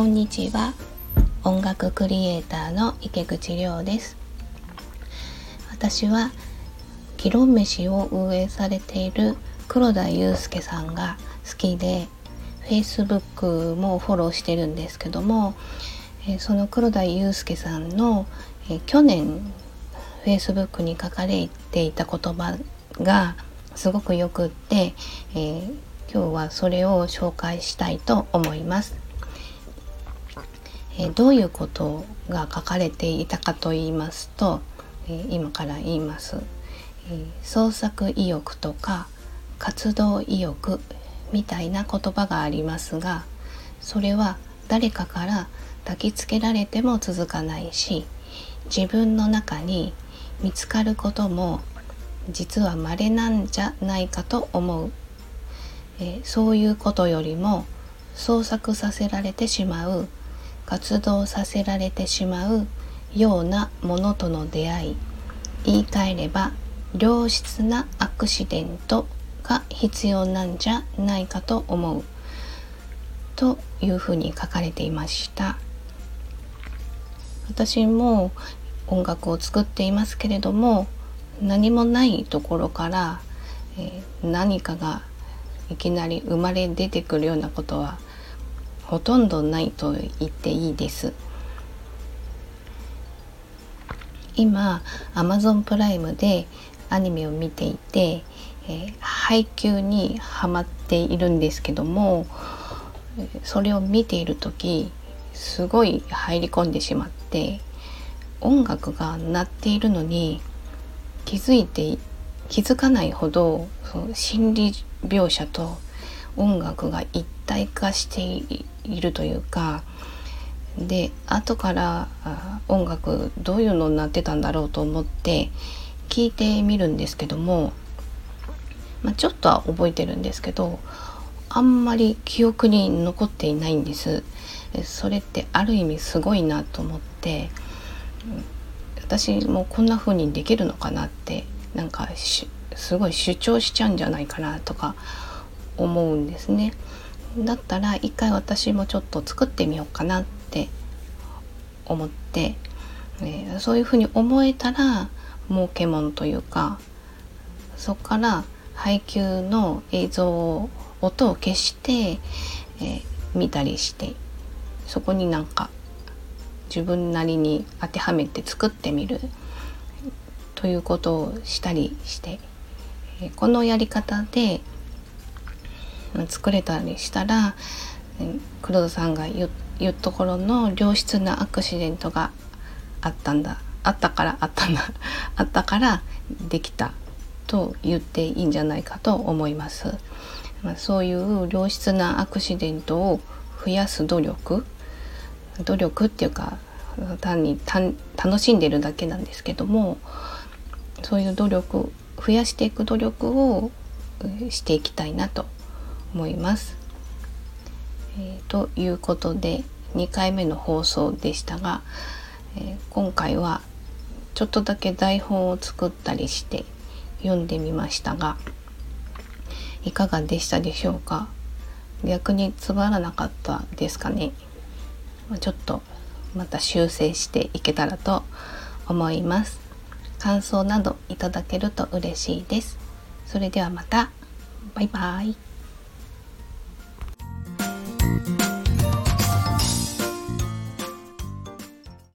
こんにちは音楽クリエイターの池口亮です私は議論飯を運営されている黒田祐介さんが好きで Facebook もフォローしてるんですけどもその黒田祐介さんの去年 Facebook に書かれていた言葉がすごくよくって、えー、今日はそれを紹介したいと思います。え、どういうことが書かれていたかと言いますと、え、今から言います、え創作意欲とか活動意欲みたいな言葉がありますがそれは誰かから焚きつけられても続かないし自分の中に見つかることも実は稀なんじゃないかと思う、え、そういうことよりも創作させられてしまう活動させられてしまうようなものとの出会い。言い換えれば良質なアクシデントが必要なんじゃないかと思う。というふうに書かれていました。私も音楽を作っていますけれども何もないところから、えー、何かがいきなり生まれ出てくるようなことはほとんどないと言っていいです。今 Amazon プライムでアニメを見ていて、えー、配給にハマっているんですけどもそれを見ている時すごい入り込んでしまって音楽が鳴っているのに気づいて気づかないほどその心理描写と音楽が一体化していいるというかで後から音楽どういうのになってたんだろうと思って聞いてみるんですけども、まあ、ちょっとは覚えてるんですけどあんまり記憶に残っていないんです。それってある意味すごいなと思って私もこんな風にできるのかなってなんかすごい主張しちゃうんじゃないかなとか思うんですね。だったら一回私もちょっと作ってみようかなって思って、えー、そういうふうに思えたら儲けもんというかそこから配給の映像を音を消して、えー、見たりしてそこになんか自分なりに当てはめて作ってみるということをしたりしてえこのやり方で作れたりしたら黒田さんが言うところの良質なアクシデントがあったんだ。あったからあったんだ。あったからできたと言っていいんじゃないかと思います。まあ、そういう良質なアクシデントを増やす努力。努力っていうか単に楽しんでるだけなんですけどもそういう努力増やしていく努力をしていきたいなと思います。えー、ということで2回目の放送でしたが、えー、今回はちょっとだけ台本を作ったりして読んでみましたがいかがでしたでしょうか？逆につまらなかったですかね？ちょっとまた修正していけたらと思います。感想などいただけると嬉しいです。それではまた。バイバイ。thank you